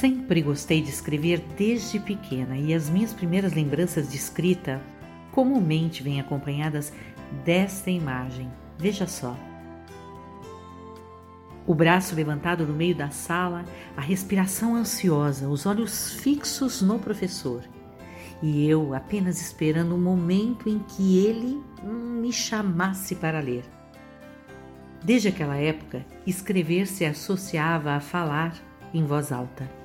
Sempre gostei de escrever desde pequena e as minhas primeiras lembranças de escrita comumente vêm acompanhadas desta imagem. Veja só. O braço levantado no meio da sala, a respiração ansiosa, os olhos fixos no professor. E eu apenas esperando o momento em que ele hum, me chamasse para ler. Desde aquela época, escrever se associava a falar em voz alta.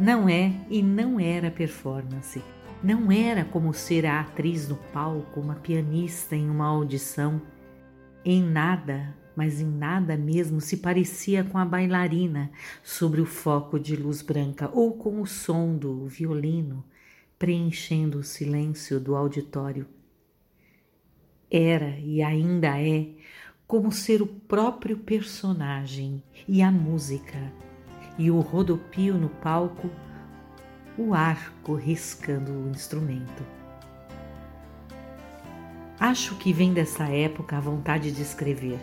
Não é e não era performance. Não era como ser a atriz no palco, uma pianista em uma audição. Em nada, mas em nada mesmo se parecia com a bailarina sobre o foco de luz branca ou com o som do violino preenchendo o silêncio do auditório. Era e ainda é como ser o próprio personagem e a música e o rodopio no palco, o arco riscando o instrumento. Acho que vem dessa época a vontade de escrever,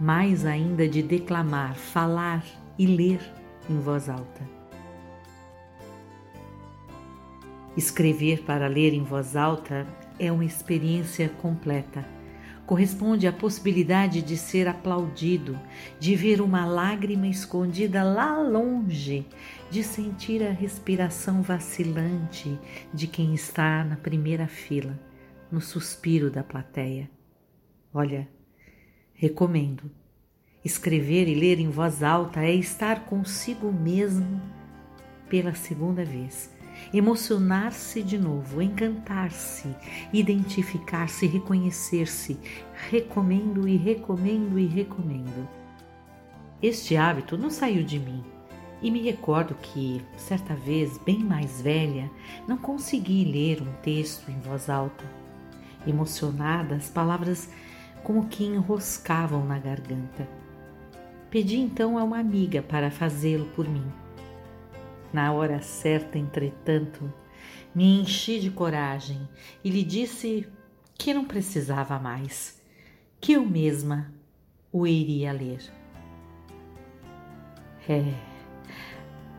mais ainda de declamar, falar e ler em voz alta. Escrever para ler em voz alta é uma experiência completa corresponde à possibilidade de ser aplaudido, de ver uma lágrima escondida lá longe, de sentir a respiração vacilante de quem está na primeira fila, no suspiro da plateia. Olha, recomendo. Escrever e ler em voz alta é estar consigo mesmo pela segunda vez emocionar-se de novo, encantar-se, identificar-se, reconhecer-se. Recomendo e recomendo e recomendo. Este hábito não saiu de mim. E me recordo que, certa vez, bem mais velha, não consegui ler um texto em voz alta. Emocionada, as palavras como que enroscavam na garganta. Pedi então a uma amiga para fazê-lo por mim. Na hora certa, entretanto, me enchi de coragem e lhe disse que não precisava mais, que eu mesma o iria ler. É,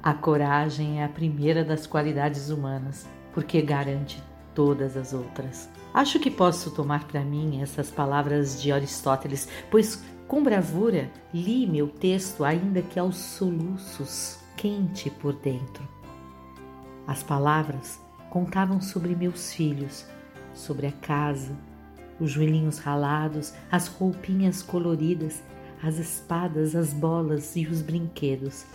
a coragem é a primeira das qualidades humanas, porque garante todas as outras. Acho que posso tomar para mim essas palavras de Aristóteles, pois com bravura li meu texto, ainda que aos soluços quente por dentro. As palavras contavam sobre meus filhos, sobre a casa, os joelhinhos ralados, as roupinhas coloridas, as espadas, as bolas e os brinquedos.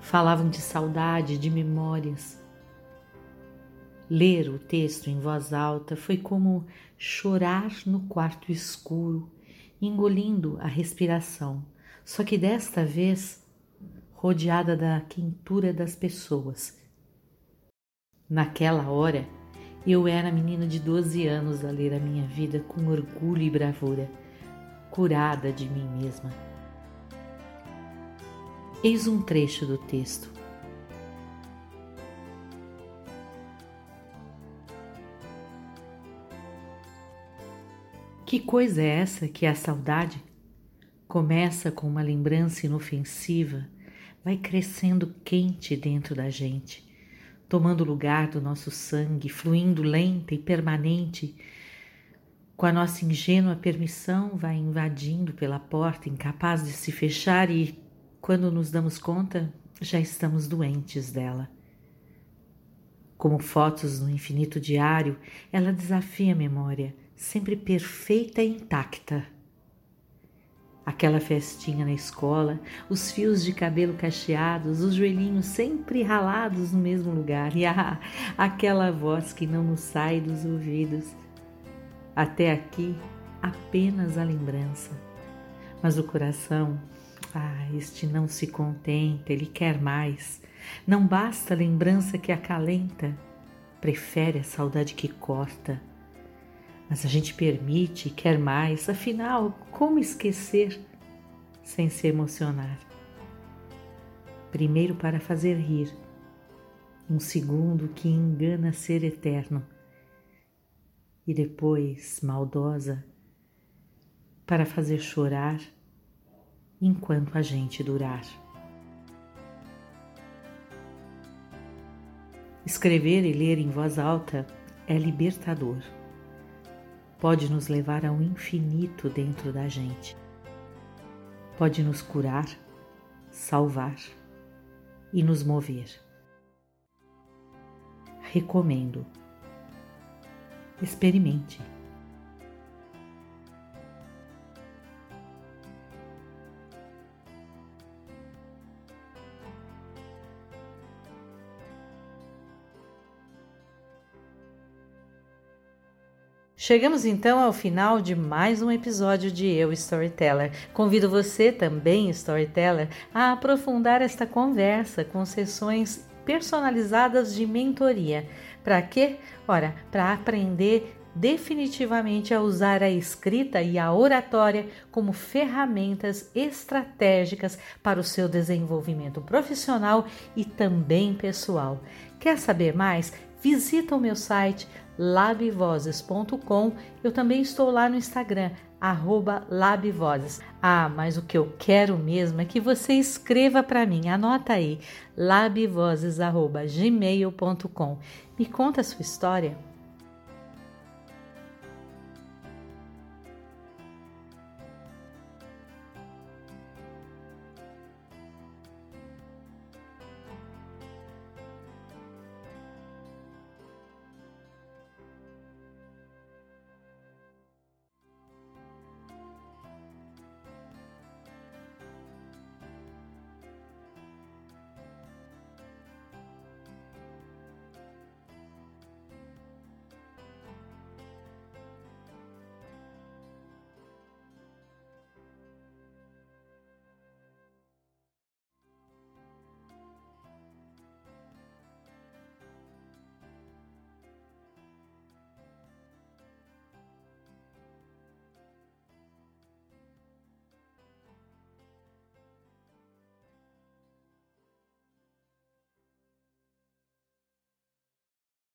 Falavam de saudade, de memórias. Ler o texto em voz alta foi como chorar no quarto escuro, engolindo a respiração, só que desta vez rodeada da quentura das pessoas. Naquela hora, eu era menina de 12 anos a ler a minha vida com orgulho e bravura, curada de mim mesma. Eis um trecho do texto. Que coisa é essa que é a saudade? Começa com uma lembrança inofensiva vai crescendo quente dentro da gente, tomando lugar do nosso sangue, fluindo lenta e permanente. Com a nossa ingênua permissão, vai invadindo pela porta, incapaz de se fechar, e quando nos damos conta, já estamos doentes dela. Como fotos no infinito diário, ela desafia a memória, sempre perfeita e intacta Aquela festinha na escola, os fios de cabelo cacheados, os joelhinhos sempre ralados no mesmo lugar e ah, aquela voz que não nos sai dos ouvidos. Até aqui, apenas a lembrança. Mas o coração, ah, este não se contenta, ele quer mais. Não basta a lembrança que acalenta, prefere a saudade que corta mas a gente permite e quer mais, afinal, como esquecer sem se emocionar? Primeiro para fazer rir, um segundo que engana ser eterno, e depois, maldosa, para fazer chorar enquanto a gente durar. Escrever e ler em voz alta é libertador. Pode nos levar ao infinito dentro da gente. Pode nos curar, salvar e nos mover. Recomendo. Experimente. Chegamos então ao final de mais um episódio de Eu Storyteller. Convido você também, Storyteller, a aprofundar esta conversa com sessões personalizadas de mentoria. Para quê? Ora, para aprender definitivamente a usar a escrita e a oratória como ferramentas estratégicas para o seu desenvolvimento profissional e também pessoal. Quer saber mais? Visita o meu site labvozes.com. Eu também estou lá no Instagram, arroba labvozes. Ah, mas o que eu quero mesmo é que você escreva para mim, anota aí, labvozes.gmail.com. Me conta a sua história,